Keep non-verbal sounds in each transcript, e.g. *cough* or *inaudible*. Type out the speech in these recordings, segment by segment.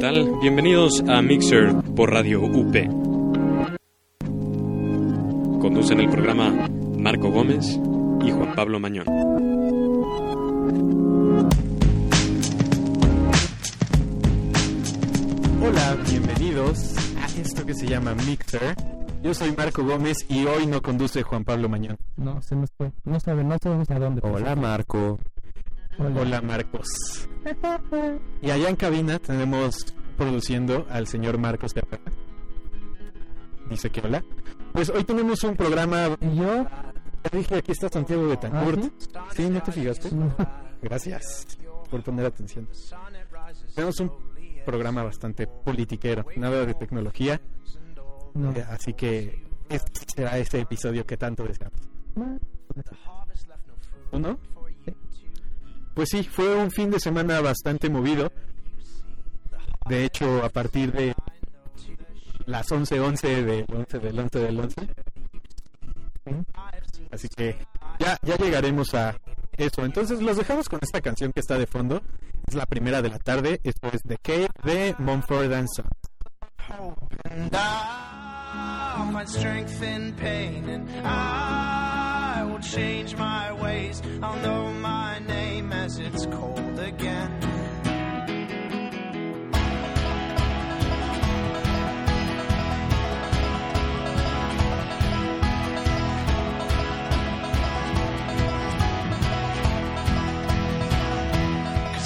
tal? Bienvenidos a Mixer por Radio UP. Conducen el programa Marco Gómez y Juan Pablo Mañón. Hola, bienvenidos a esto que se llama Mixer. Yo soy Marco Gómez y hoy no conduce Juan Pablo Mañón. No, se nos fue. No sabe, no sabemos a dónde. Hola Marco. Hola. Hola Marcos. Y allá en cabina tenemos produciendo al señor Marcos Terra. Dice que hola. Pues hoy tenemos un programa. ¿Y yo? Ya dije, aquí está Santiago de Tancourt. ¿Ah, sí? ¿no te fijaste? No. Gracias por poner atención. Tenemos un programa bastante politiquero, nada de tecnología. No. Eh, así que este será ese episodio que tanto deseamos. ¿O no? Pues sí, fue un fin de semana bastante movido. De hecho, a partir de las 11:11 del 11 del 11 del 11. Así que ya, ya llegaremos a eso. Entonces los dejamos con esta canción que está de fondo. Es la primera de la tarde. Esto es The Cave de Mumford and will change my ways. I'll know my name as it's cold again.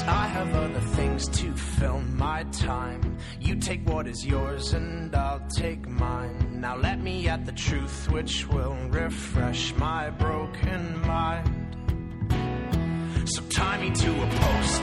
I have other things to fill my time. You take what is yours and I'll take mine. Now let me at the truth which will refresh my broken mind. So tie me to a post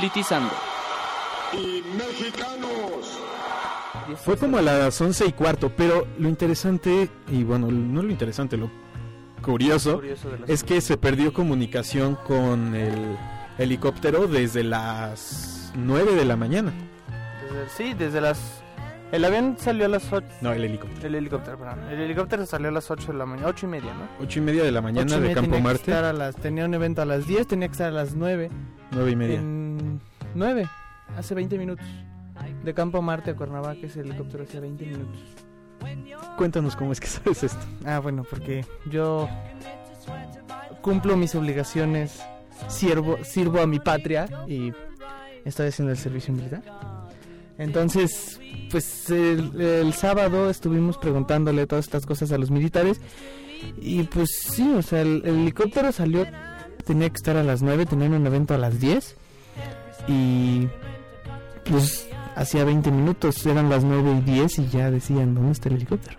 Politizando. y mexicanos. Fue como a las 11 y cuarto, pero lo interesante, y bueno, no lo interesante, lo curioso, es que se perdió comunicación con el helicóptero desde las 9 de la mañana. Desde- sí, desde las... El avión salió a las 8... No, el helicóptero. El helicóptero, perdón. El helicóptero salió a las 8 de la mañana, 8 y media, ¿no? 8 y media de la mañana Ocho y de Campo tenía que Marte, estar a las, tenía un evento a las 10, tenía que estar a las 9. 9 y media. En 9, hace 20 minutos. De Campo Marte a Cuernavaca ese helicóptero hace 20 minutos. Cuéntanos cómo es que sabes esto. Ah, bueno, porque yo cumplo mis obligaciones, sirvo, sirvo a mi patria y estoy haciendo el servicio militar. Entonces, pues el, el sábado estuvimos preguntándole todas estas cosas a los militares y pues sí, o sea, el, el helicóptero salió, tenía que estar a las 9, tenían un evento a las 10 y pues hacía 20 minutos, eran las 9 y 10 y ya decían, ¿dónde está el helicóptero?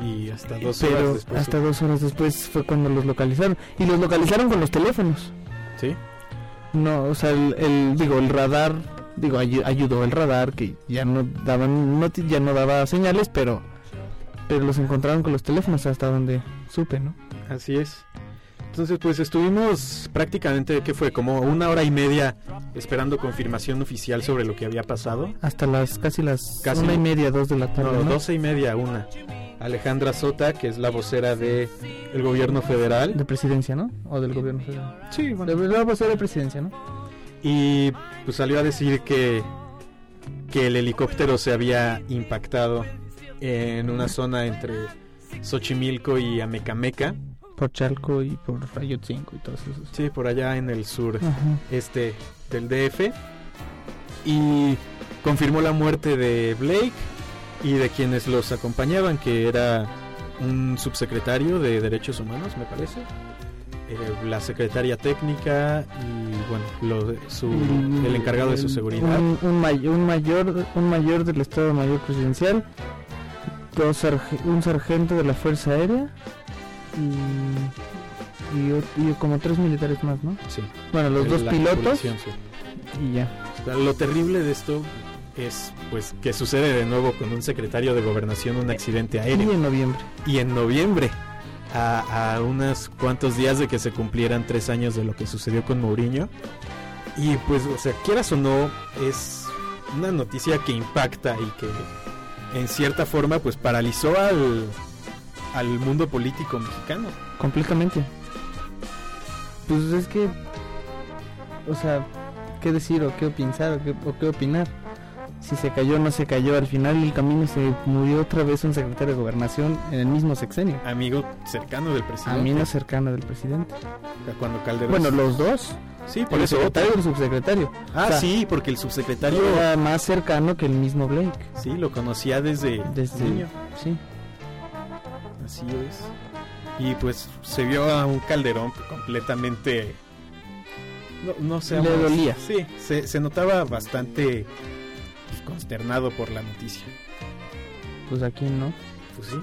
Y hasta dos Pero horas después. hasta dos horas después fue cuando los localizaron. Y los localizaron con los teléfonos. Sí. No, o sea, el, el- digo, el radar, digo, ayu- ayudó el radar que ya no daban, no, ya no daba señales, pero, pero los encontraron con los teléfonos hasta donde supe, ¿no? Así es. Entonces, pues estuvimos prácticamente, ¿qué fue? Como una hora y media esperando confirmación oficial sobre lo que había pasado. Hasta las, casi las Casi- una y media, dos de la tarde, No, ¿no? doce y media, una. Alejandra Sota, que es la vocera de el gobierno federal. De presidencia, ¿no? O del gobierno federal. Sí, De, la vocera de presidencia, ¿no? Y pues salió a decir que, que el helicóptero se había impactado en una zona entre Xochimilco y Amecameca. Por Chalco y por Ayotzinco y todos esos. Sí, por allá en el sur Ajá. este del DF. Y confirmó la muerte de Blake y de quienes los acompañaban, que era un subsecretario de Derechos Humanos, me parece. eh, la secretaria técnica y bueno lo- su- Mm, el encargado de su seguridad Un, un may- un mayor, un mayor del Estado Mayor Presidencial, dos un sargento de la Fuerza Aérea y, y, y como tres militares más, ¿no? sí Bueno, los dos pilotos sí. y ya. Lo terrible de esto es pues que sucede de nuevo con un secretario de gobernación un accidente Y aéreo en noviembre. y en noviembre a, a unos cuantos días de que se cumplieran tres años de lo que sucedió con Mourinho y pues o sea quieras o no es una noticia que impacta y que en cierta forma pues paralizó al al mundo político mexicano Completamente. Pues es que, o sea, ¿qué decir o qué pensar o qué, o qué opinar? Si se cayó o no se cayó, al final el camino se murió otra vez un secretario de gobernación en el mismo sexenio. amigo cercano del presidente Amigo cercano del presidente. cuando Calderón Bueno, los dos. sí por El eso secretario y el subsecretario. ah o sea, sí porque el subsecretario Era más cercano que el mismo Blake. sí lo conocía desde Desde. niño Sí. Así es. Y pues se vio a un Calderón completamente... No, no sé. Le dolía. Sí, se, se notaba bastante pues, consternado por la noticia. Pues aquí no. Pues sí.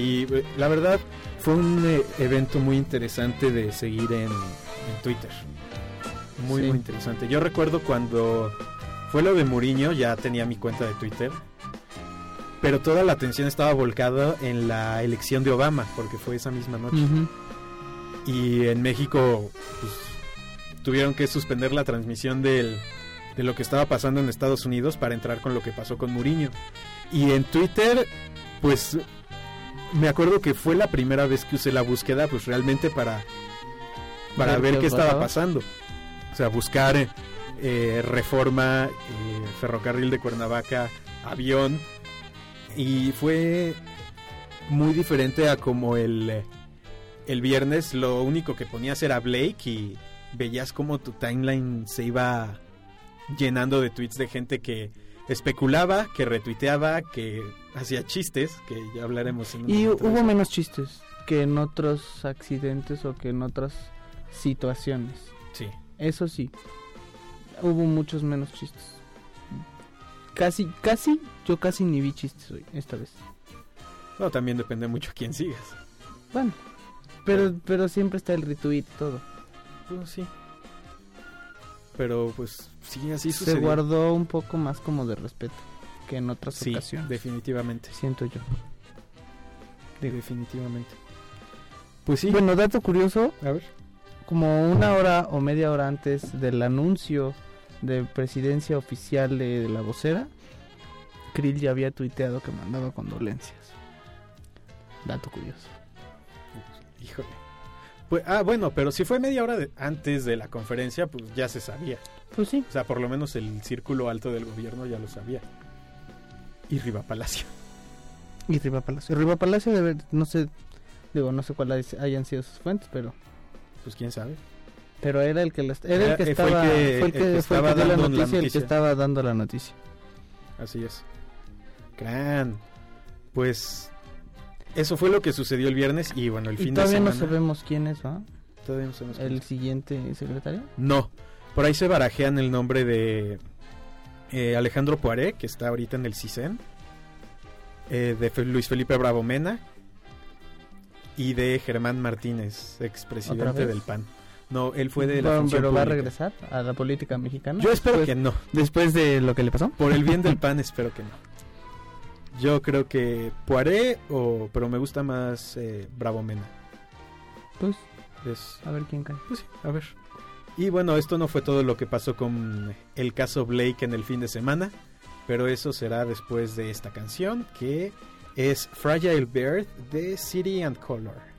Y eh, la verdad fue un eh, evento muy interesante de seguir en, en Twitter. Muy, Sí. muy interesante. Yo recuerdo cuando fue lo de Mourinho, ya tenía mi cuenta de Twitter. Pero toda la atención estaba volcada en la elección de Obama, porque fue esa misma noche. Y en México pues, tuvieron que suspender la transmisión del, de lo que estaba pasando en Estados Unidos para entrar con lo que pasó con Mourinho. Y en Twitter, pues me acuerdo que fue la primera vez que usé la búsqueda, pues realmente para, para Ver ver qué qué estaba pasando. O sea, buscar eh, reforma, eh, ferrocarril de Cuernavaca, avión. Y fue muy diferente a como el, el viernes lo único que ponías era Blake y veías como tu timeline se iba llenando de tweets de gente que especulaba, que retuiteaba, que hacía chistes, que ya hablaremos en un Y de hubo menos chistes que en otros accidentes o que en otras situaciones. Sí, Eso sí, hubo muchos menos chistes. Casi, casi, yo casi ni vi chistes hoy, esta vez. no, también depende mucho a quién sigas. Bueno, pero, pero siempre está el retweet y todo. Pues sí. Pero pues sí, así Se sucedió. guardó un poco más como de respeto que en otras Sí, ocasiones. definitivamente. Siento yo. Definitivamente. Pues sí. Bueno, dato curioso, a ver. como una hora o media hora antes del anuncio de presidencia oficial de, de la vocera, Krill ya había tuiteado que mandaba condolencias. Dato curioso. Híjole. Pues, ah, bueno, pero si fue media hora de- antes de la conferencia, pues ya se sabía. Pues sí. O sea, por lo menos el círculo alto del gobierno ya lo sabía. Y Riva Palacio. Y Riva Palacio. Riva Palacio debe, no sé, digo, no sé cuáles hayan sido sus fuentes, pero Pues quién sabe. Pero era el que las- era Era- el que eh, fue el estaba que- fue el el que, que fue el estaba que dio la dando la noticia, el que estaba dando la noticia. Así es. Gran. Pues eso fue lo que sucedió el viernes y bueno, el Y fin de todavía no semana. sabemos quién es, ¿va? Todavía no sabemos quién El siguiente secretario. No. Por ahí se barajean el nombre de eh, Alejandro Poiré, que está ahorita en el CISEN, eh, de Luis Felipe Bravo Mena y de Germán Martínez, ¿Otra expresidente del PAN. No, él fue de la Bueno, pero va a regresar a la política mexicana. Yo espero después, que no. después de lo que le pasó. Por el bien del *laughs* PAN espero que no. Yo creo que Poiré, o, pero me gusta más eh, Bravo Mena. Pues Es- a ver quién cae. Pues sí, a ver. Y bueno, esto no fue todo lo que pasó con el caso Blake en el fin de semana, pero eso será después de esta canción que es Fragile Bird de City and Color.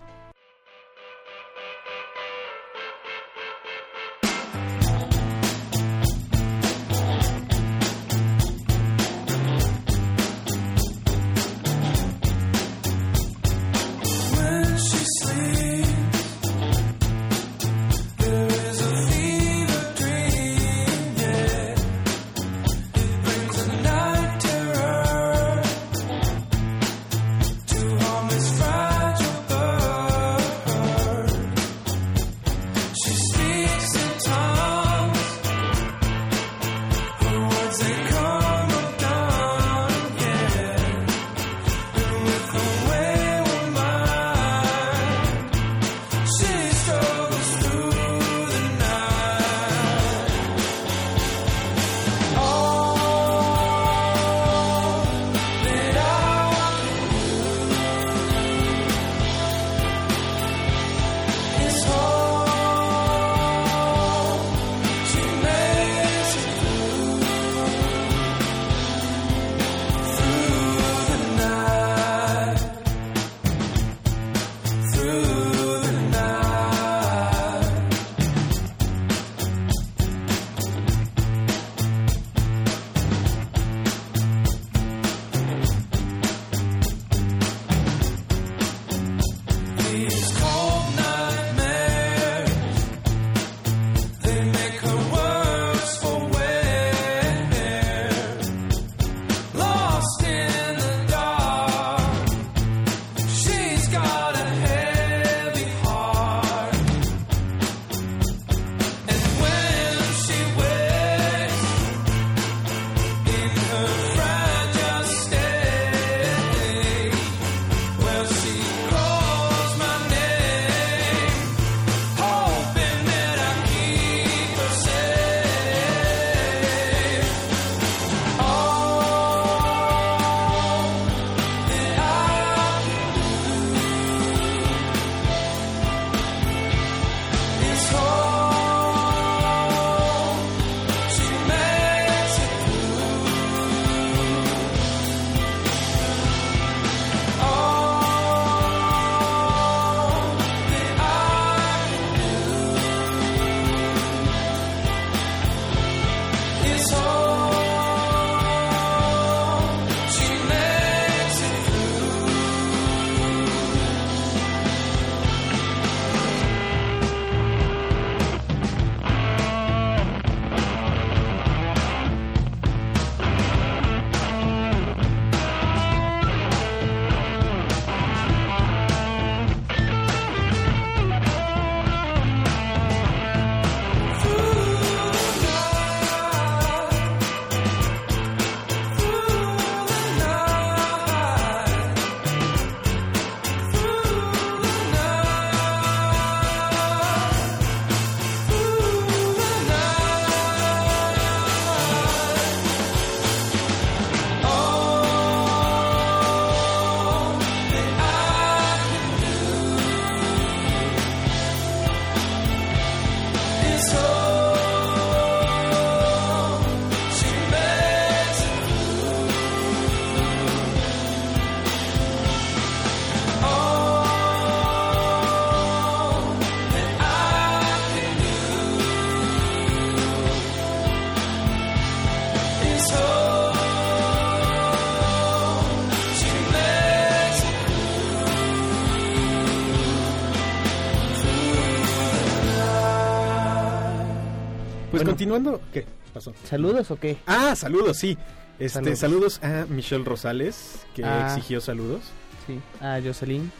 Pues Bueno. continuando, ¿qué pasó? ¿Saludos o qué? Ah, saludos, sí. Este, Saludos. saludos. a Michelle Rosales, que Ah. exigió saludos. Sí. Ah, Jocelyn.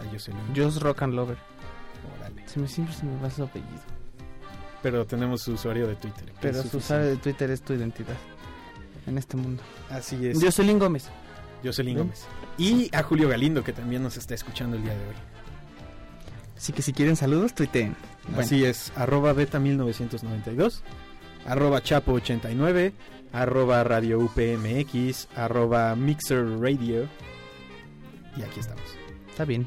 A Jocelyn. Joss Rock and Lover. Órale. Se me, siempre se me va su apellido. pero tenemos su usuario de Twitter. Pero su usuario de Twitter es tu identidad en este mundo. Así es. Jocelyn Gómez. Jocelyn. Gómez. Y a Julio Galindo, que también nos está escuchando el día de hoy. Así que si quieren saludos, tuiteen. Bueno, Así es, arroba beta 1992, arroba chapo 89, arroba radio UPMX, arroba mixer radio. Y aquí estamos. está bien.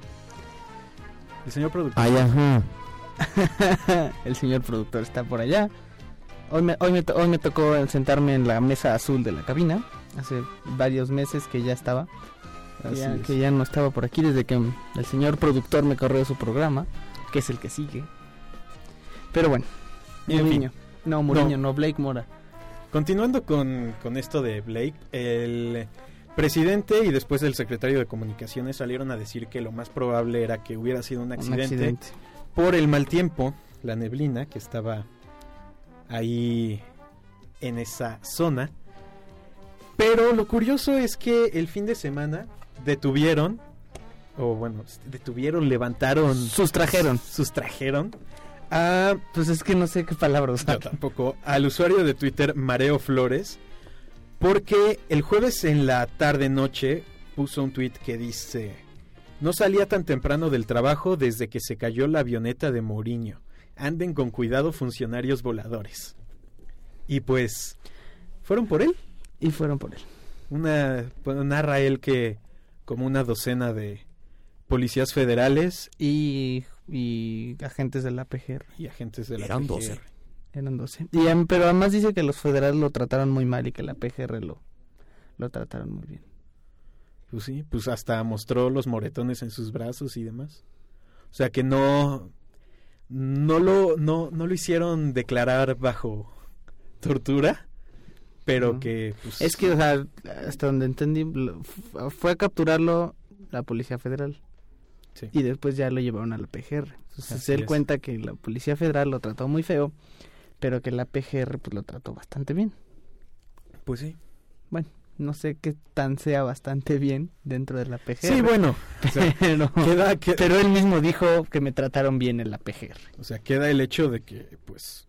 El señor productor. ajá. *laughs* El señor productor está por allá. Hoy me, hoy, me, to- hoy me tocó sentarme en la mesa azul de la cabina. Hace varios meses que ya estaba. Ya, es. que ya no estaba por aquí desde que el señor productor me corrió su programa, que es el que sigue. Pero bueno, Y fin. No, Mourinho, no. Blake Mora. Continuando con, con esto de Blake, el presidente y después el secretario de comunicaciones salieron a decir que lo más probable era que hubiera sido un Un accidente, accidente. por el mal tiempo, la neblina que estaba ahí en esa zona. Pero lo curioso es que el fin de semana detuvieron, o bueno, detuvieron, levantaron, Sustrajeron. sustrajeron a Pues es que no sé qué palabra yo usar. tampoco. Al usuario de Twitter Mareo Flores. Porque el jueves en la tarde noche puso un tweet que dice: No salía tan temprano del trabajo desde que se cayó la avioneta de Mourinho. Anden con cuidado funcionarios voladores. Y pues fueron por él. Y fueron por él. Una narra él que como una docena de policías federales Y, y agentes de la PGR. y agentes de la Eran PGR. 12. Eran 12. Y, pero además dice que los federales lo trataron muy mal y que la PGR lo, lo trataron muy bien. Pues sí, pues hasta mostró los moretones en sus brazos y demás. O sea que no no lo no, no lo hicieron declarar bajo tortura, pero No. que pues, Es que, o sea, hasta donde entendí, fue a capturarlo la Policía Federal. Sí. Y después ya lo llevaron a la PGR. Entonces Así él es. cuenta que la Policía Federal lo trató muy feo, pero que la PGR pues lo trató bastante bien. pues sí. No sé qué tan sea bastante bien dentro de la PGR. Sí, bueno, *laughs* o sea, *laughs* pero, queda, que- pero él mismo dijo que me trataron bien en la PGR. o sea, queda el hecho de que pues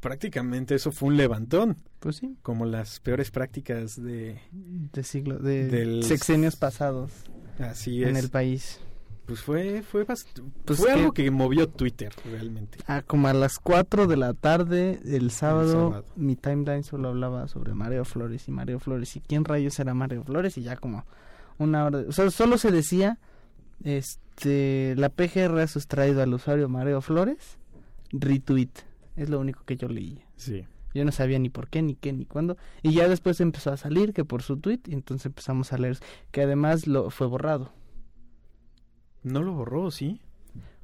prácticamente eso fue un levantón, Pues sí, como las peores prácticas de de siglo, de Del- sexenios pasados así en es. el país. Pues fue fue Pues fue que- algo que movió Twitter realmente. Ah, como a las 4 de la tarde del sábado, sábado. mi timeline solo hablaba sobre Mario Flores y Mario Flores y quién rayos era Mario Flores y ya como una hora, o sea, solo se decía este la PGR ha sustraído al usuario Mario Flores retweet, es lo único que yo leía. Sí. Yo no sabía ni por qué, ni qué, ni cuándo. Y ya después empezó a salir que por su tweet, y entonces empezamos a leer que además lo fue borrado. No lo borró, ¿sí?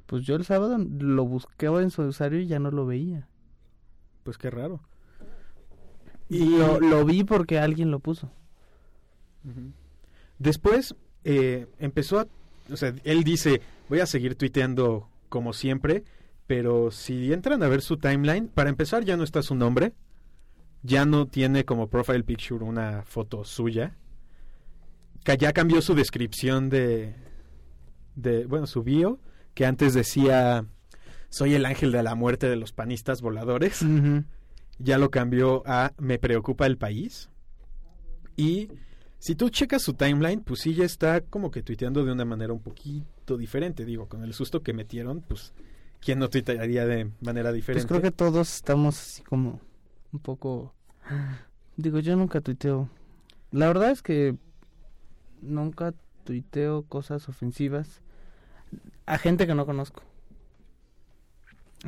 Pues yo el sábado lo buscaba en su usuario y ya no lo veía. Pues qué raro. Y lo, lo vi porque alguien lo puso. Después eh, empezó a... O sea, él dice, voy a seguir tuiteando como siempre, pero si entran a ver su timeline, para empezar ya no está su nombre, ya no tiene como profile picture una foto suya, que ya cambió su descripción de, de, bueno, su bio, que antes decía, soy el ángel de la muerte de los panistas voladores ya lo cambió a Me preocupa el país. Y si tú checas su timeline, pues sí ya está como que tuiteando de una manera un poquito diferente. Digo, con el susto que metieron, pues ¿quién no tuitearía de manera Pues diferente? creo que todos estamos así como un poco... Digo, yo nunca tuiteo. La verdad es que nunca tuiteo cosas ofensivas a gente que no conozco.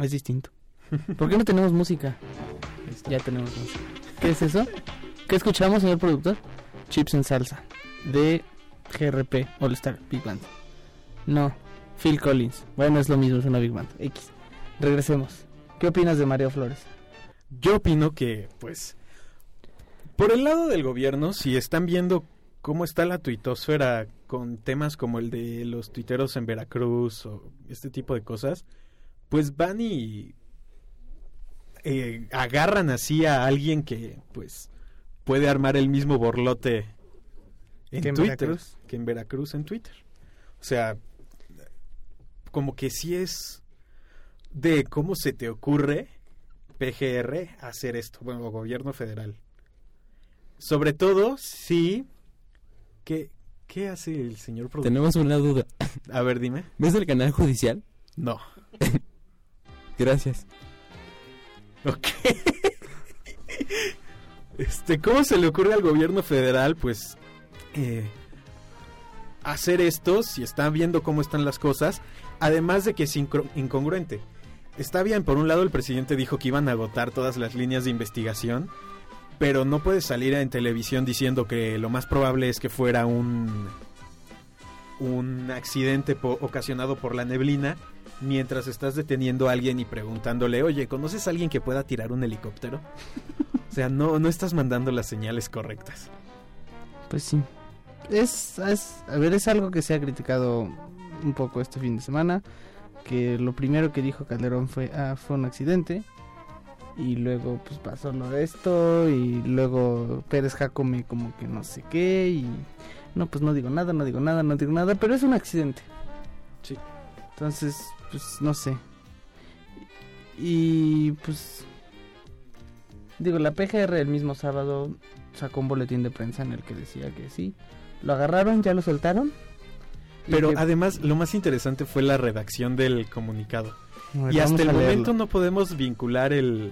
Es distinto. ¿Por qué no tenemos música? Ya tenemos música. ¿Qué es eso? ¿Qué escuchamos, señor productor? Chips en salsa. De GRP All Star Big Band. No, Phil Collins. Bueno, es lo mismo, es una Big Band. X. Regresemos. ¿Qué opinas de Mario Flores? Yo opino que, pues, por el lado del gobierno, si están viendo cómo está la tuitosfera con temas como el de los tuiteros en Veracruz o este tipo de cosas, pues van y eh, agarran así a alguien que, pues, puede armar el mismo borlote en ¿Que en Twitter Veracruz? que en Veracruz en Twitter. O sea, como que sí es de cómo se te ocurre PGR hacer esto, bueno, gobierno federal. Sobre todo si... ¿Qué, qué hace el señor productor? Tenemos una duda. A ver, dime. ¿Ves el canal judicial? No. *laughs* Gracias. Ok. Este, ¿cómo se le ocurre al gobierno federal, pues, eh, hacer esto si están viendo cómo están las cosas? Además de que es incongruente. Está bien, por un lado el presidente dijo que iban a agotar todas las líneas de investigación, pero no puedes salir en televisión diciendo que lo más probable es que fuera un un accidente po- ocasionado por la neblina mientras estás deteniendo a alguien y preguntándole, oye, ¿conoces a alguien que pueda tirar un helicóptero? o sea, no, no estás mandando las señales correctas. Pues sí. Es, es, a ver, es algo que se ha criticado un poco este fin de semana. Que lo primero que dijo Calderón fue, ah, fue un accidente. Y luego pues pasó lo de esto. Y luego Pérez Jacome como que no sé qué. Y no, pues no digo nada, no digo nada, no digo nada. Pero es un accidente. Sí. Entonces, pues no sé. Y pues... Digo, la PGR el mismo sábado sacó un boletín de prensa en el que decía que sí. Lo agarraron, ya lo soltaron. Pero que- además, lo más interesante fue la redacción del comunicado. Ver, y hasta el leerlo. momento no podemos vincular el,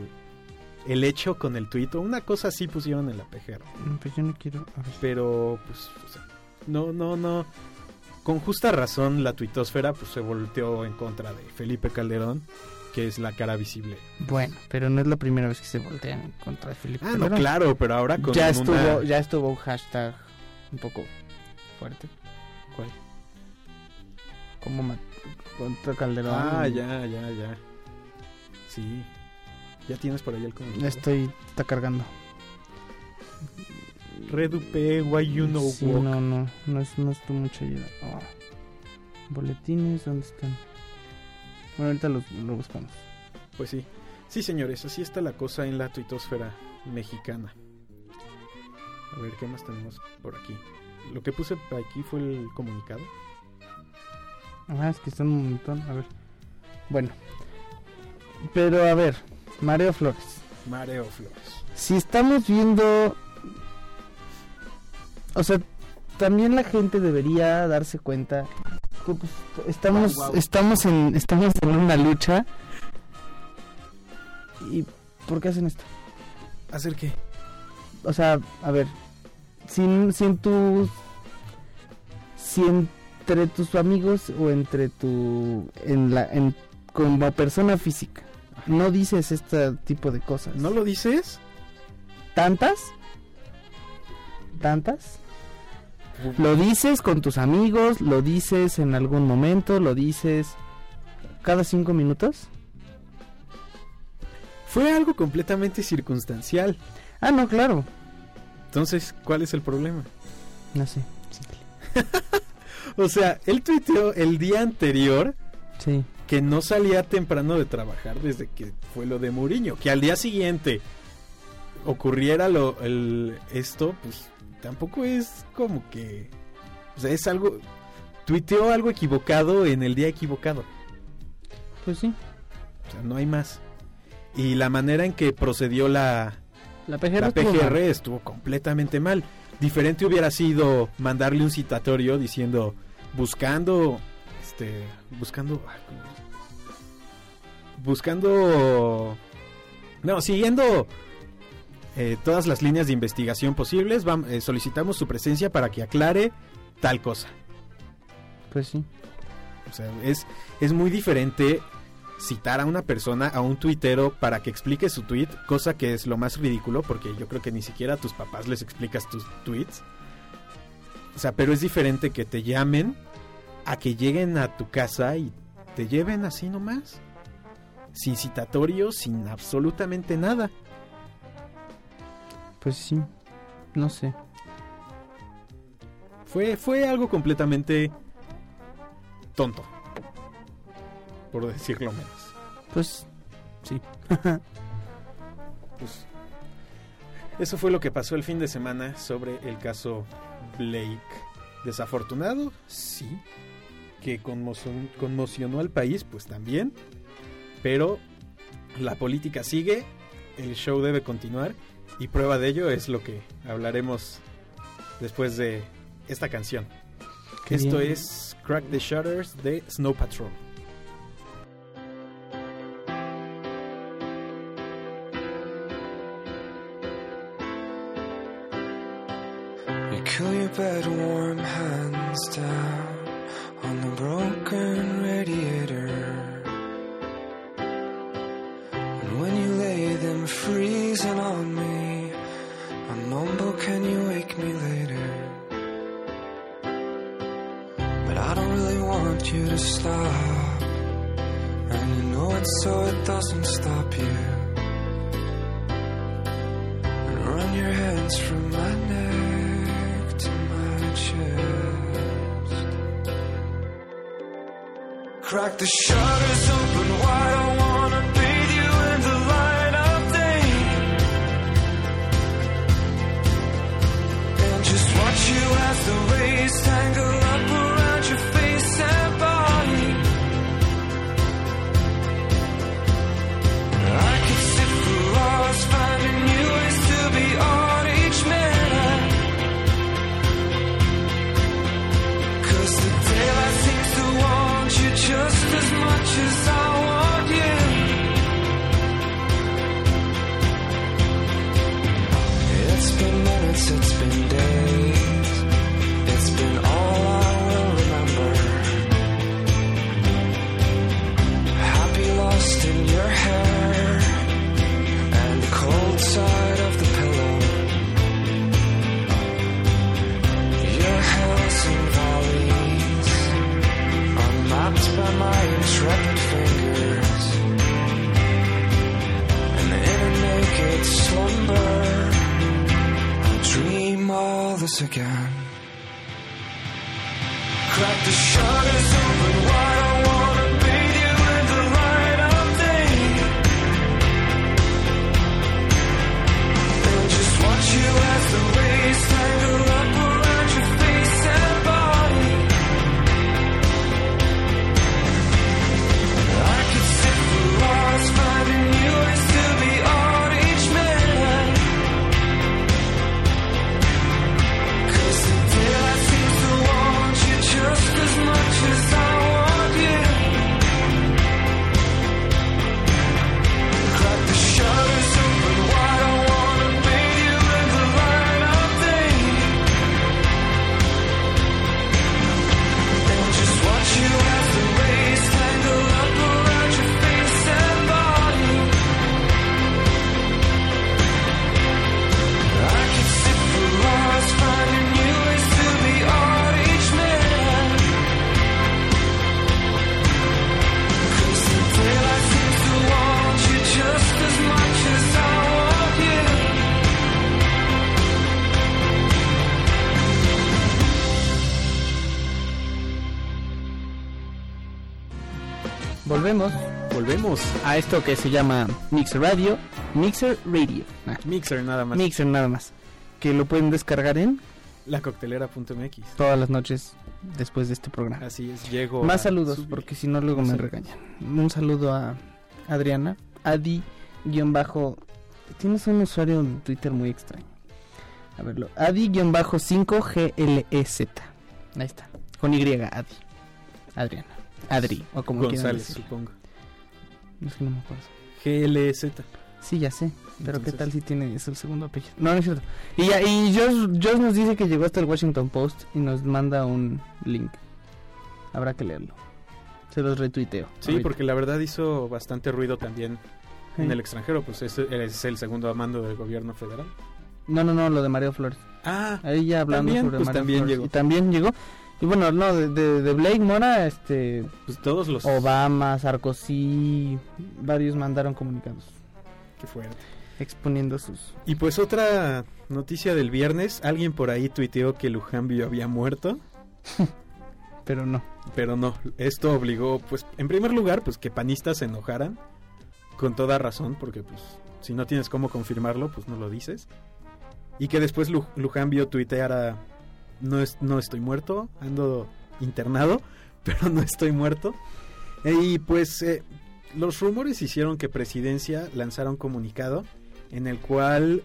el hecho con el tuit. Una cosa sí pusieron en la PGR. Mm, Pues yo no quiero... a ver. Pero, pues, o sea, no, no, no. Con justa razón, la tuitosfera pues, se volteó en contra de Felipe Calderón, que es la cara visible. Bueno, pero no es la primera vez que se voltean en contra de Felipe Ah, no, Calderón. claro, pero ahora con ya una- estuvo, ya estuvo un hashtag un poco fuerte. ¿Cuál? Como ma- contra Calderón. Ah, ya, ya, ya. Sí. Ya tienes por ahí el comunicado. Estoy, está cargando. Redupe, why you know Sí, walk. no, no, no es, no estuvo mucho ayuda. Ah. Boletines, ¿dónde están? Bueno, ahorita los, lo buscamos. Pues sí. Sí, señores, así está la cosa en la tuitosfera mexicana. A ver, ¿qué más tenemos por aquí? Lo que puse aquí fue el comunicado. Ah, es que están un montón. A ver. Bueno. Pero a ver, Mareo Flores. Mareo Flores. Si estamos viendo... O sea, también la gente debería darse cuenta que pues, estamos, estamos, en, estamos en una lucha. ¿Y por qué hacen esto? ¿Hacer qué? O sea, a ver, sin, sin tus... Si entre tus amigos o entre tu... En la, en, como persona física, no dices este tipo de cosas. ¿No lo dices? ¿Tantas? ¿Tantas? Lo dices con tus amigos, lo dices en algún momento, lo dices cada cinco minutos. Fue algo completamente circunstancial. Ah, no, claro. Entonces, ¿cuál es el problema? No sé. *laughs* O sea, él tuiteó el día anterior Sí. que no salía temprano de trabajar desde que fue lo de Mourinho. Que al día siguiente ocurriera lo, el, esto, pues tampoco es como que... O sea, es algo... Tuiteó algo equivocado en el día equivocado. Pues sí. O sea, no hay más. Y la manera en que procedió la, La PGR, la estuvo PGR mal. estuvo completamente mal. Diferente hubiera sido mandarle un citatorio diciendo buscando este buscando buscando no siguiendo eh, todas las líneas de investigación posibles eh, solicitamos su presencia para que aclare tal cosa Pues sí. o sea es es muy diferente citar a una persona, a un tuitero, para que explique su tweet, cosa que es lo más ridículo, porque yo creo que ni siquiera a tus papás les explicas tus tweets. O sea, pero es diferente que te llamen a que lleguen a tu casa y te lleven así nomás. Sin citatorio, sin absolutamente nada. Pues sí. No sé. Fue, fue algo completamente tonto. Por decirlo menos. Pues sí. Pues eso fue lo que pasó el fin de semana sobre el caso Blake. Desafortunado, sí. Que conmocionó, conmocionó al país, pues también. Pero la política sigue, el show debe continuar y prueba de ello es lo que hablaremos después de esta canción. Qué Esto bien. es Crack the Shutters de Snow Patrol. Volvemos Volvemos. a esto que se llama Mixer Radio. Mixer Radio. Ah, Mixer nada más. Mixer nada más. Que lo pueden descargar en Lacoctelera.mx. todas las noches después de este programa. Así es, llego. Más saludos, subir. porque si no luego me regañan. Un saludo a Adriana, Adi guion bajo. Tienes un usuario en Twitter muy extraño. A verlo. Adi guion bajo 5 GLEZ. Ahí está. Con Y, Adi. Adriana. Adri, o como González, decir. supongo. Es que no me acuerdo. GLZ. Sí, ya sé. Pero Entonces- qué tal si tiene eso el segundo apellido. No, no es cierto. Y, ya, y Josh, Josh nos dice que llegó hasta el Washington Post y nos manda un link. Habrá que leerlo. Se los retuiteo. Sí, ahorita. porque la verdad hizo bastante ruido también en Sí. el extranjero, pues es, es el segundo mando del gobierno federal. No, no, no, lo de Mario Flores. Ah, Ahí ya hablando También, sobre pues, Mario también Flores. llegó. Y también llegó. Y bueno, no, de, de, de Blake Mora, este, pues todos los... Obama, Sarkozy, varios mandaron comunicados Qué fuerte. exponiendo sus... Y pues otra noticia del viernes, alguien por ahí tuiteó que Lujambio había muerto, *laughs* Pero no. pero no, esto obligó, pues, en primer lugar, pues que panistas se enojaran, con toda razón, porque pues si no tienes cómo confirmarlo, pues no lo dices. Y que después Lu- Lujambio tuiteara, no, es, no estoy muerto, ando internado, *laughs* pero no estoy muerto. Y pues eh, los rumores hicieron que Presidencia lanzara un comunicado en el cual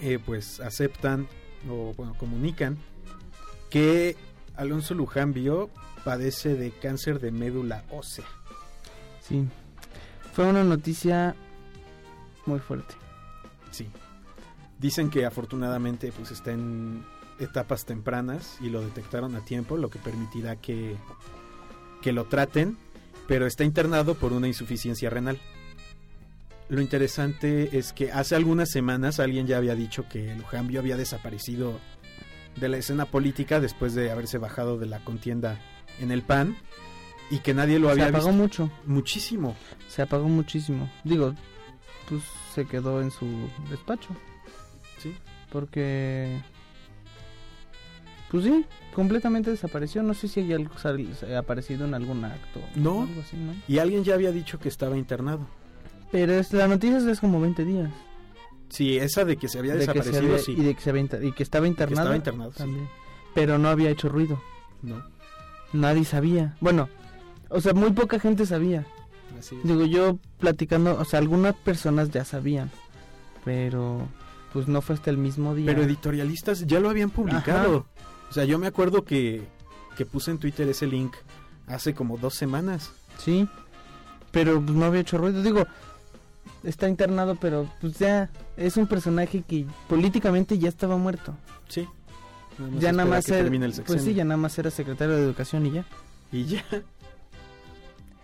eh, pues aceptan o bueno, comunican que Alonso Luján vio padece de cáncer de médula ósea. Sí. Fue una noticia muy fuerte. Sí. Dicen que afortunadamente pues está en etapas tempranas y lo detectaron a tiempo, lo que permitirá que, que lo traten, pero está internado por una insuficiencia renal. Lo interesante es que hace algunas semanas alguien ya había dicho que Lujambio había desaparecido de la escena política después de haberse bajado de la contienda en el PAN y que nadie lo Se había apagó visto mucho. muchísimo. Se apagó muchísimo. Digo, pues se quedó en su despacho. Sí. Porque... Pues sí, completamente desapareció. No sé si hay algo sal- se ha aparecido en algún acto. o No. algo así, ¿no? Y alguien ya había dicho que estaba internado. Pero es, la noticia es de hace como 20 días. Sí, esa de que se había de que se desaparecido, había- sí. Y de que, se había inter- y que estaba internado. estaba internado, sí. también. Pero no había hecho ruido. No, Nadie sabía. Bueno, o sea, muy poca gente sabía. así es. Digo, yo platicando, o sea, algunas personas ya sabían. Pero, pues no fue hasta el mismo día. Pero editorialistas ya lo habían publicado. O sea, yo me acuerdo que, que puse en Twitter ese link hace como dos semanas. Sí, pero pues, no había hecho ruido. Digo, está internado, pero pues ya es un personaje que políticamente ya estaba muerto. Sí. ya nada más era, pues sí, ya nada más era secretario de educación y ya. Y ya.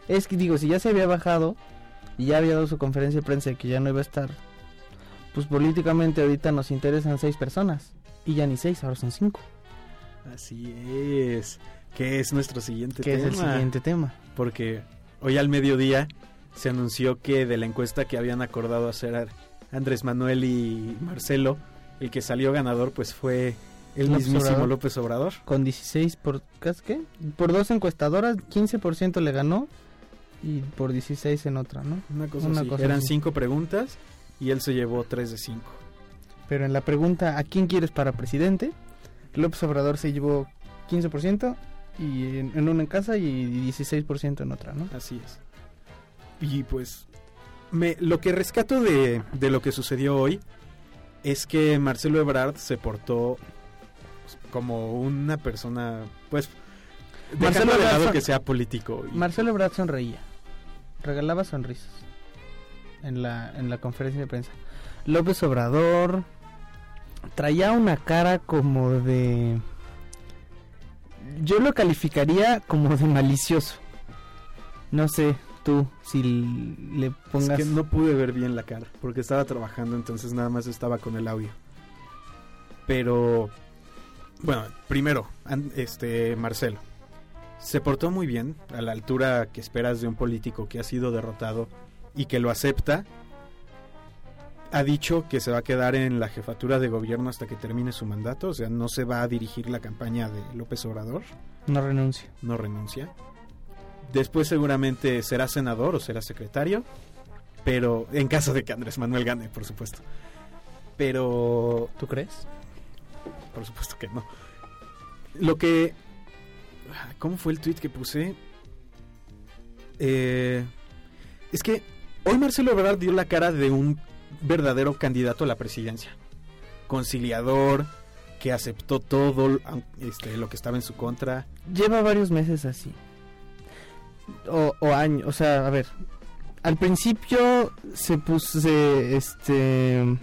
Es que digo, si ya se había bajado y ya había dado su conferencia de prensa de que ya no iba a estar, pues políticamente ahorita nos interesan seis personas y ya ni seis, ahora son cinco. Así es. Que es nuestro siguiente es tema. el siguiente tema. Porque hoy al mediodía se anunció que de la encuesta que habían acordado hacer Andrés Manuel y Marcelo, el que salió ganador pues fue el López mismísimo Obrador. López Obrador. Con 16 por ¿cas- ¿qué? Por dos encuestadoras, 15% le ganó y por 16 en otra, ¿no? Una cosa Una así. cosa Eran así. cinco preguntas y él se llevó tres de cinco. Pero en la pregunta ¿a quién quieres para presidente? López Obrador se llevó 15% y en, en una en casa y 16% en otra, ¿no? Así es. Y pues me, lo que rescato de, de lo que sucedió hoy es que Marcelo Ebrard se portó como una persona, pues, Marcelo de lado que sea político. y- Marcelo Ebrard sonreía, regalaba sonrisas en la, en la conferencia de prensa. López Obrador traía una cara como de... Yo lo calificaría como de malicioso. No sé, tú, si le es pongas... que no pude ver bien la cara porque estaba trabajando, entonces nada más estaba con el audio. Pero, bueno, primero, este Marcelo se portó muy bien a la altura que esperas de un político que ha sido derrotado y que lo acepta. Ha dicho que se va a quedar en la jefatura de gobierno hasta que termine su mandato, o sea, no se va a dirigir la campaña de López Obrador, No renuncio. no renuncia. Después seguramente será senador o será secretario, pero en caso de que Andrés Manuel gane, por supuesto. Pero ¿Tú crees? por supuesto que no. Lo que... ¿Cómo fue el tweet que puse? Eh, es que hoy Marcelo Ebrard dio la cara de un verdadero candidato a la presidencia. Conciliador, que aceptó todo este, lo que estaba en su contra. Lleva varios meses así. O, o años, o sea, a ver. Al principio se puso, se, este...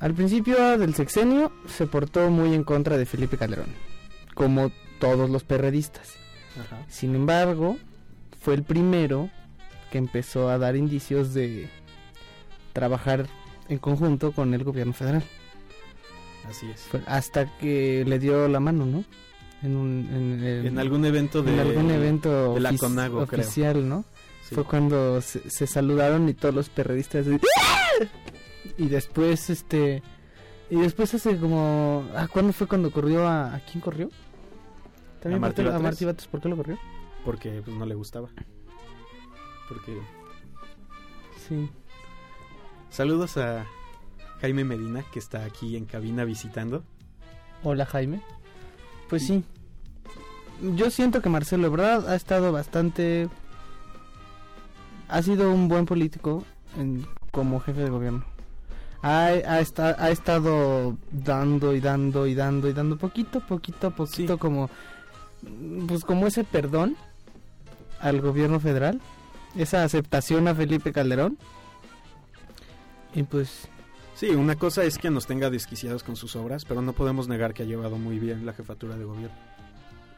Al principio del sexenio se portó muy en contra de Felipe Calderón, como todos los perredistas. Sin embargo, fue el primero que empezó a dar indicios de trabajar en conjunto con el gobierno federal. Así es. Fue hasta que le dio la mano, ¿no? En, un, en, el- En algún evento de, en algún evento de la CONAGO, creo. oficial, ¿no? Sí. Fue cuando se, se saludaron y todos los perredistas de- y después este y después hace como ah ¿cuándo fue cuando corrió a a quién corrió? También ¿A Martí Batres, ¿por qué lo corrió? Porque pues no le gustaba. Porque Sí. saludos a Jaime Medina que está aquí en cabina visitando. Hola Jaime. Pues sí. Yo siento que Marcelo Ebrard ha estado bastante ha sido un buen político en- como jefe de gobierno. Ha, ha, esta- ha estado dando y dando y dando y dando poquito, poquito, poquito Sí. como pues como ese perdón al gobierno federal, esa aceptación a Felipe Calderón. Y pues Sí, una cosa es que nos tenga desquiciados con sus obras, pero no podemos negar que ha llevado muy bien la jefatura de gobierno.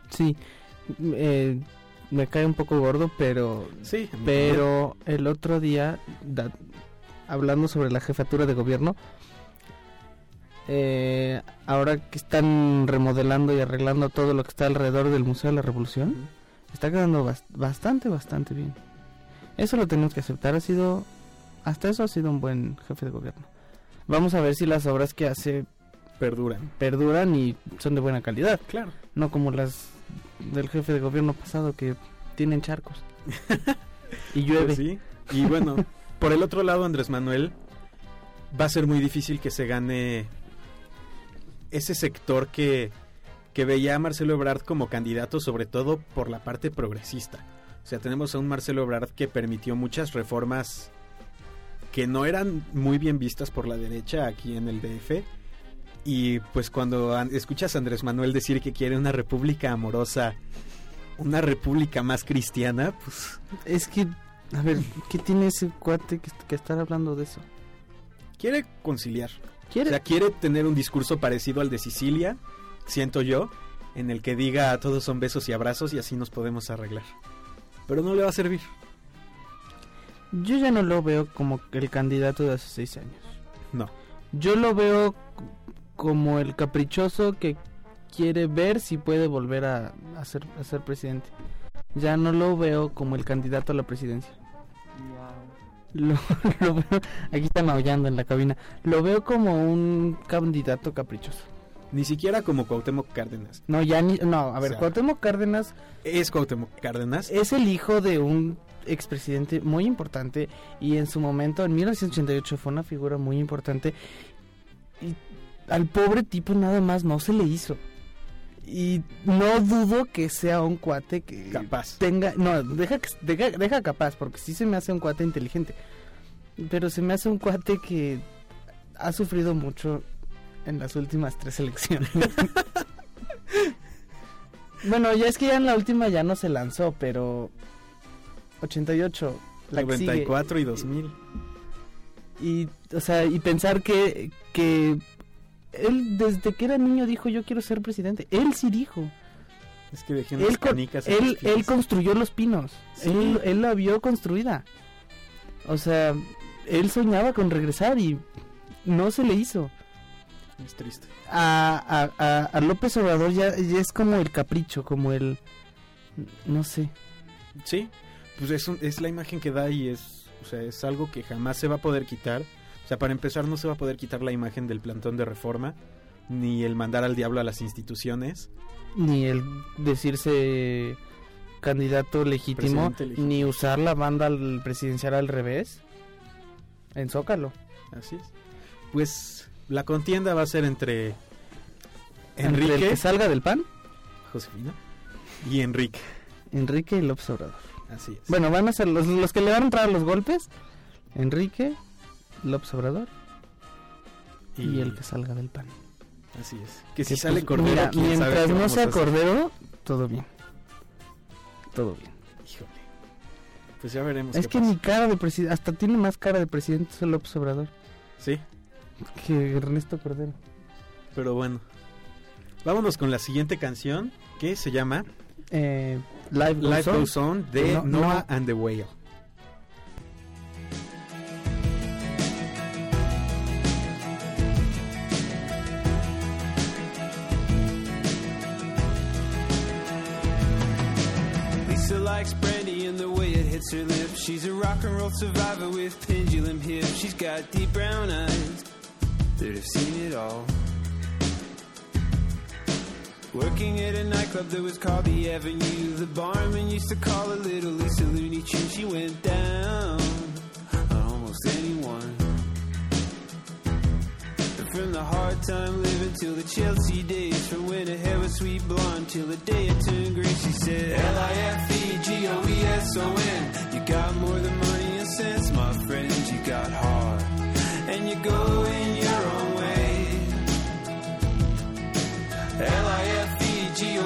sí, eh, me cae un poco gordo, pero Sí, Pero el otro día, da- hablando sobre la jefatura de gobierno, eh, ahora que están remodelando y arreglando todo lo que está alrededor del Museo de la Revolución, está quedando bas- bastante, bastante bien. Eso lo tenemos que aceptar, ha sido, hasta eso ha sido un buen jefe de gobierno. Vamos a ver si las obras que hace perduran. perduran y son de buena calidad, Claro. no como las del jefe de gobierno pasado que tienen charcos. *laughs* y llueve. Pues sí. Y bueno, por el otro lado, Andrés Manuel va a ser muy difícil que se gane ese sector que, que veía a Marcelo Ebrard como candidato, sobre todo por la parte progresista. O sea, tenemos a un Marcelo Ebrard que permitió muchas reformas que no eran muy bien vistas por la derecha aquí en el DF. Y pues cuando an- escuchas a Andrés Manuel decir que quiere una república amorosa, una república más cristiana, pues Es que, a ver, ¿qué tiene ese cuate que, que estar hablando de eso? quiere conciliar. ¿Quiere? O sea, quiere tener un discurso parecido al de Sicilia, siento yo, en el que diga todos son besos y abrazos y así nos podemos arreglar. Pero no le va a servir. Yo ya no lo veo como el candidato de hace seis años. No. Yo lo veo como el caprichoso que quiere ver si puede volver a, a ser, a ser presidente. Ya no lo veo como el candidato a la presidencia. Lo, *laughs* lo veo, aquí está maullando en la cabina. Lo veo como un candidato caprichoso. Ni siquiera como Cuauhtémoc Cárdenas. No, ya ni. No, a ver, O sea, Cuauhtémoc Cárdenas Es Cuauhtémoc Cárdenas. es el hijo de un expresidente muy importante y en su momento, en 1988, fue una figura muy importante. Y al pobre tipo nada más no se le hizo. Y no dudo que sea un cuate que Capaz. tenga... No, deja, deja, deja capaz, porque sí se me hace un cuate inteligente. Pero se me hace un cuate que ha sufrido mucho en las últimas tres elecciones. *laughs* bueno, ya es que ya en la última ya no se lanzó, pero 88, la que sigue. 94 y 2000. Y, o sea, y pensar que, que él desde que era niño dijo yo quiero ser presidente. Él sí dijo. Es que dejé unas Él, canicas en él, construyó los pinos. Sí. Él, él la vio construida. O sea, él soñaba con regresar y no se le hizo. Es triste. A, a, a, a López Obrador ya, ya es como el capricho, como el... No sé. Sí, pues es, un- es la imagen que da y es, o sea, es algo que jamás se va a poder quitar. O sea, para empezar no se va a poder quitar la imagen del plantón de reforma, ni el mandar al diablo a las instituciones. Ni el decirse candidato legítimo, ni usar la banda al presidencial al revés. En Zócalo. Así es. Pues la contienda va a ser entre Entre el Enrique, que salga del pan, Josefina, y Enrique. Enrique y López Obrador. Así es. Bueno, van a ser los, los que le van a entrar a los golpes. Enrique, López Obrador y, el que salga del pan. Así es. Que si Que, sale pues, Cordero, mira, quién mientras no sea. Cordero, todo bien. Todo bien. Híjole. Pues ya veremos. Es qué que pasa. mi cara de presidente, hasta tiene más cara de presidente López Obrador Sí, que Ernesto Cordero. pero bueno. Vámonos con la siguiente canción que se llama Eh, Live Goes Life On. Goes On de No, Noah no. and the Whale. Lisa likes brandy and the way it hits her lips. She's a rock and roll survivor with pendulum hips. She's got deep brown eyes that have seen it all. Working at a nightclub that was called the Avenue. The barman used to call her Little Lisa Looney Tune. She went down on almost anyone. And From the hard time living till the Chelsea days. From when her hair was sweet blonde till the day it turned gray. She said, L-I-F-E-G-O-E-S-O-N. You got more than money, and sense, my friend, you got heart. And you go in your L-I-F-E-G-O-E-S-O-N.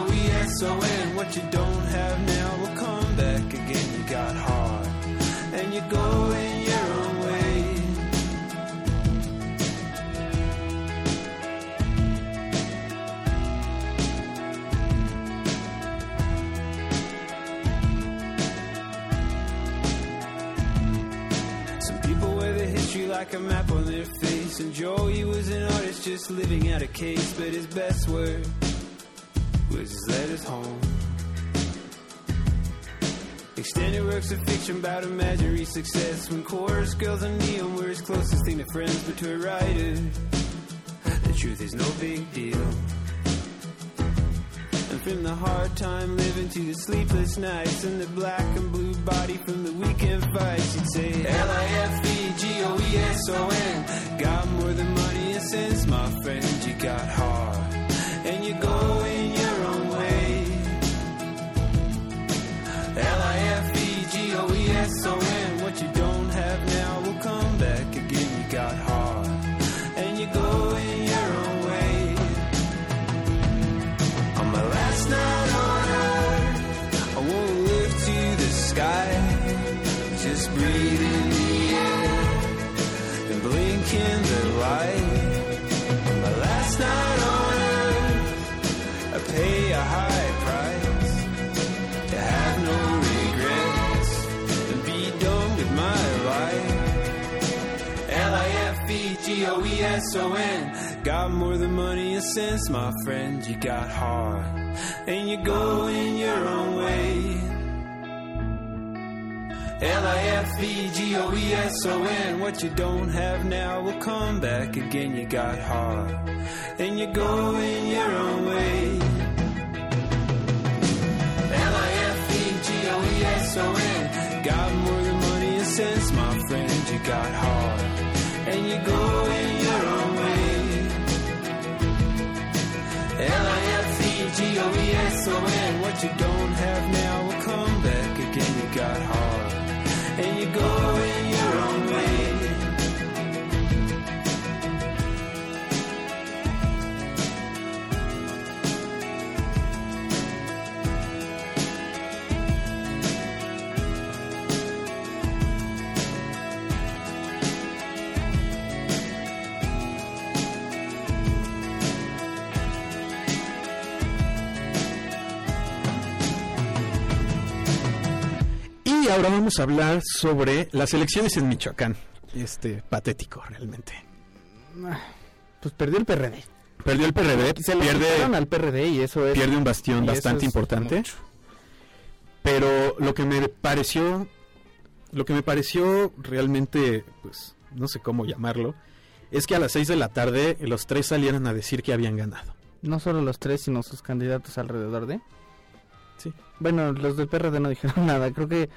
What you don't have now will come back again. You got heart. And you go in your own way. Some people wear the history like a map on their face. And Joey was an artist just living out a case. But his best work was his letters home. Extended works of fiction about imaginary success. When chorus girls and neon were his closest thing to friends. But to a writer, the truth is no big deal. And from the hard time living to the sleepless nights and the black and blue body from the weekend fights, you'd say L-I-F-E-G-O-E-S-O-N. Got more than money and sense, my friend. You got heart, and you go my friend, you got heart, and you're going your own way. L I F E G O E S O N. What you don't have now will come back again. You got heart, and you're going your own way. L I F E G O E S O N. Got more than money and sense, my friend. tell me yes, oh man, what you don't have now. Y ahora vamos a hablar sobre las elecciones en Michoacán. Este, patético realmente. Pues perdió el PRD. Perdió el PRD, Se pierde, al PRD y eso es... pierde un bastión bastante importante. mucho. Pero lo que me pareció, lo que me pareció realmente, pues, no sé cómo llamarlo, es que a las 6 de la tarde los tres salieran a decir que habían ganado. No solo los tres, sino sus candidatos alrededor de... Sí. Bueno, los del PRD no dijeron *laughs* nada. Creo que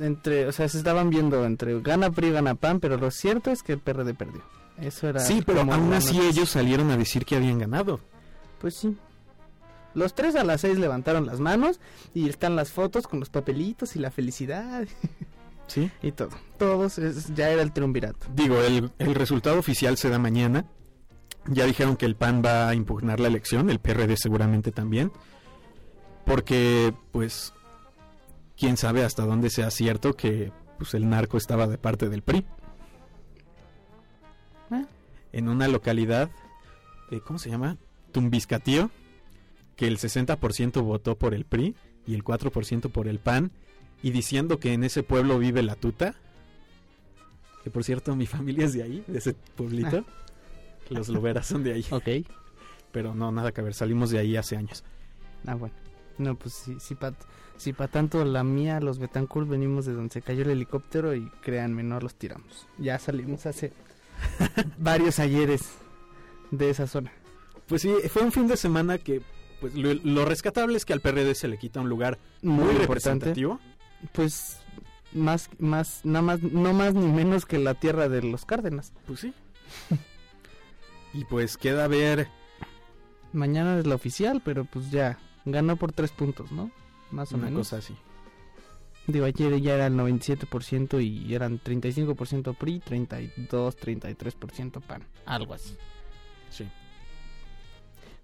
entre, o sea, se estaban viendo entre gana PRI, gana PAN, pero lo cierto es que el PRD perdió. Eso era. Sí, pero aún así noticia. ellos salieron a decir que habían ganado. Pues sí. Los tres a las seis levantaron las manos y están las fotos con los papelitos y la felicidad *laughs* Sí. y todo. Todos es- ya era el triunvirato. Digo, el, el resultado oficial se da mañana. Ya dijeron que el PAN va a impugnar la elección, el PRD seguramente también. Porque, pues, quién sabe hasta dónde sea cierto que pues, el narco estaba de parte del PRI. ¿Eh? En una localidad, eh, ¿cómo se llama? Tumbiscatío, que el 60% votó por el PRI y el 4% por el PAN. Y diciendo que en ese pueblo vive la tuta. Que por cierto, mi familia es de ahí, de ese pueblito. Los loberas son de ahí. Ok. Pero no, nada que ver, salimos de ahí hace años. Ah, bueno. No, pues si, si para si pa tanto la mía, los Betancourt, venimos de donde se cayó el helicóptero y créanme, no los tiramos. Ya salimos hace *laughs* varios ayeres de esa zona. Pues sí, fue un fin de semana que, pues lo, lo rescatable es que al PRD se le quita un lugar Muy, muy, representativo. Pues más, más, nada más, no más ni menos que la tierra de los Cárdenas. Pues sí. *laughs* y pues queda a ver, Mañana es la oficial, pero pues ya ganó por tres puntos, ¿no? Más o una menos. cosa así. Digo, ayer ya era el 97% y eran 35% PRI, 32, 33% PAN. Algo así. Sí.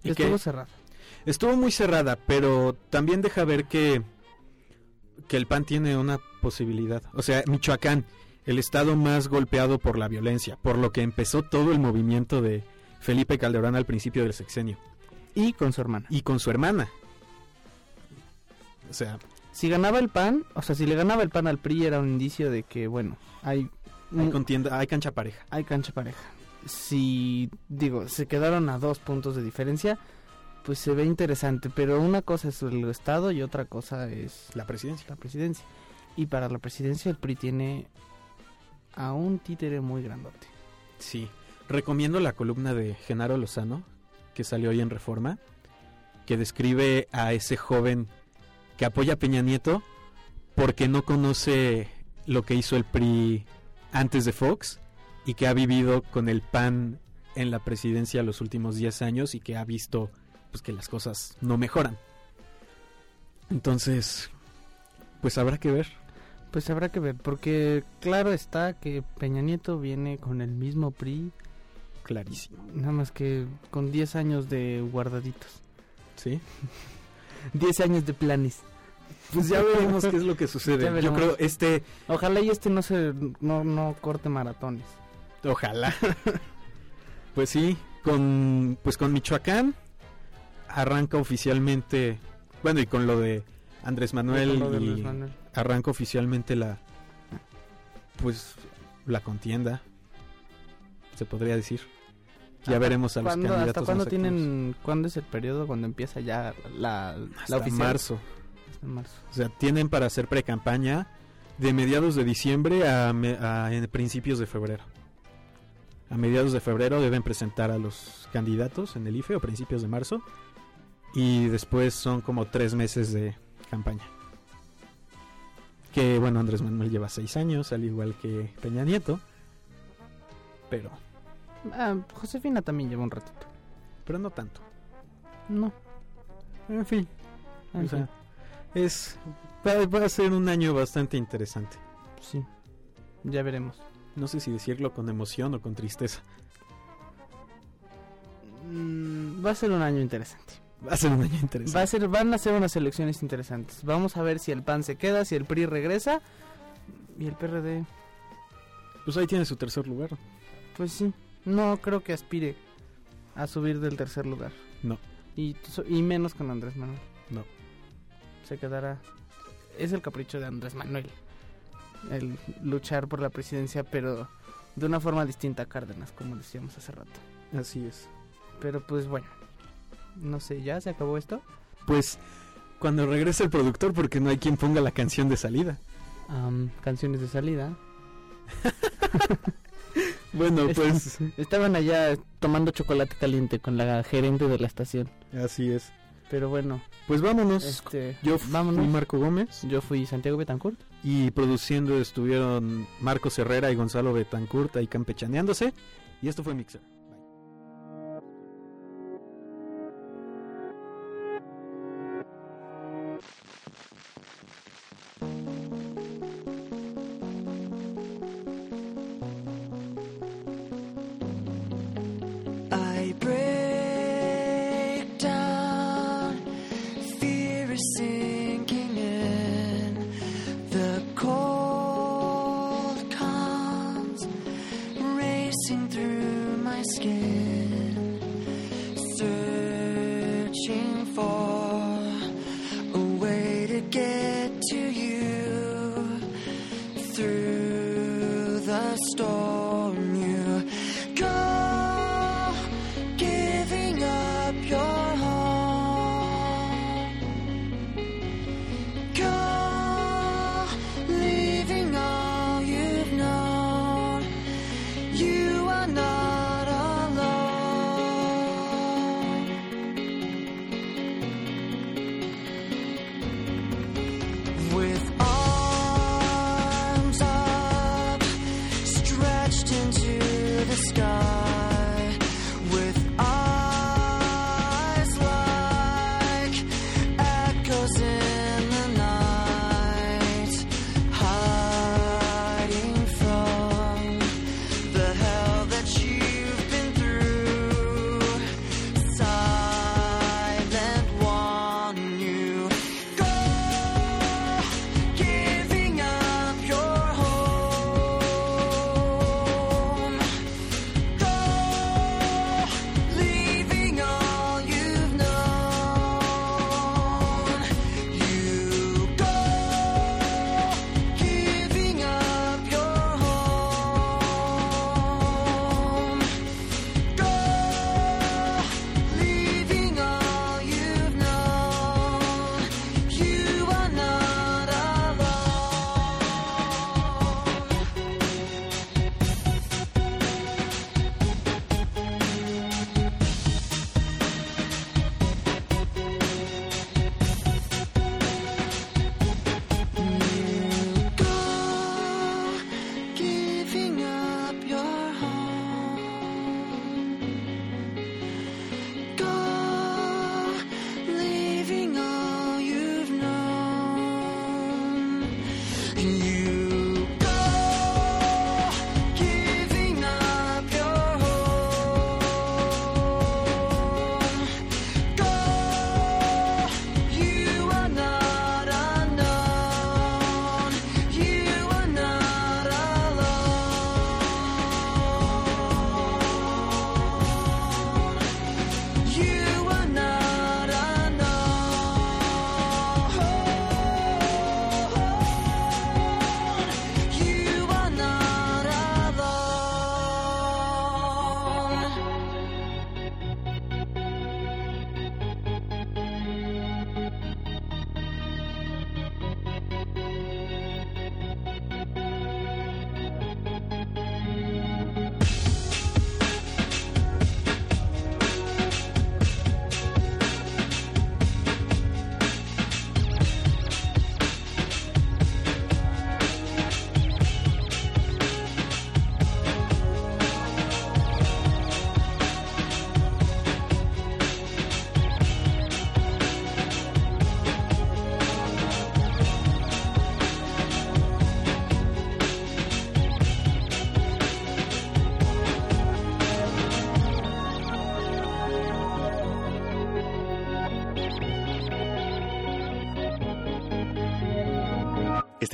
Y Estuvo que cerrado. estuvo muy cerrada, pero también deja ver que, que el PAN tiene una posibilidad. O sea, Michoacán, el estado más golpeado por la violencia, por lo que empezó todo el movimiento de Felipe Calderón al principio del sexenio. Y con su hermana. Y con su hermana. O sea, Si ganaba el PAN, o sea, si le ganaba el PAN al PRI era un indicio de que, bueno, hay, contienda, hay cancha pareja. hay cancha pareja. Si, digo, se quedaron a dos puntos de diferencia, pues se ve interesante. Pero una cosa es el Estado y otra cosa es La presidencia. la presidencia. Y para la presidencia el PRI tiene a un títere muy grandote. Sí. Recomiendo la columna de Genaro Lozano, que salió hoy en Reforma, que describe a ese joven que apoya a Peña Nieto porque no conoce lo que hizo el PRI antes de Fox y que ha vivido con el PAN en la presidencia los últimos 10 años y que ha visto pues que las cosas no mejoran. Entonces, pues habrá que ver. Pues habrá que ver, porque claro está que Peña Nieto viene con el mismo PRI, Clarísimo. nada más que con 10 años de guardaditos. ¿Sí? *laughs* 10 años de planes. Pues ya veremos qué es lo que sucede. *laughs* Yo creo este Ojalá y este no se no, no corte maratones. Ojalá. *laughs* pues sí, con pues con Michoacán arranca oficialmente, bueno, y con lo de Andrés Manuel, lo de y Andrés Manuel. arranca oficialmente la pues la contienda. Se podría decir. Ya ¿Hasta veremos a los ¿Cuándo- candidatos. ¿Hasta cuándo tienen cuándo es el periodo cuando empieza ya la, la Hasta oficial? marzo. Hasta marzo. O sea, tienen para hacer pre-campaña de mediados de diciembre a, a en principios de febrero. A mediados de febrero deben presentar a los candidatos en el IFE o principios de marzo. Y después son como tres meses de campaña. Que bueno, Andrés Manuel lleva seis años, al igual que Peña Nieto. Pero, Ah, Josefina también lleva un ratito. pero no tanto. No. En fin, en o sea, fin, es va, va a ser un año bastante interesante. sí. Ya veremos. No sé si decirlo con emoción o con tristeza. Mm, va a ser un año interesante. Va a ser un año interesante. Va a ser, van a ser unas elecciones interesantes. Vamos a ver si el PAN se queda, si el PRI regresa y el PRD, Pues ahí tiene su tercer lugar. pues sí. No creo que aspire a subir del tercer lugar. No. Y, menos con Andrés Manuel. No. Se quedará. Es el capricho de Andrés Manuel. El luchar por la presidencia, pero de una forma distinta a Cárdenas, como decíamos hace rato. Así es. Pero pues bueno. No sé, ¿ya se acabó esto? Pues cuando regrese el productor, porque no hay quien ponga la canción de salida. Am, canciones de salida. *laughs* Bueno, Es- pues Estaban allá tomando chocolate caliente con la gerente de la estación. así es. Pero bueno, Pues vámonos. este, Yo fui vámonos. Marco Gómez Yo fui Santiago Betancourt. y produciendo estuvieron Marcos Herrera y Gonzalo Betancourt ahí campechaneándose. Y esto fue Mixer. you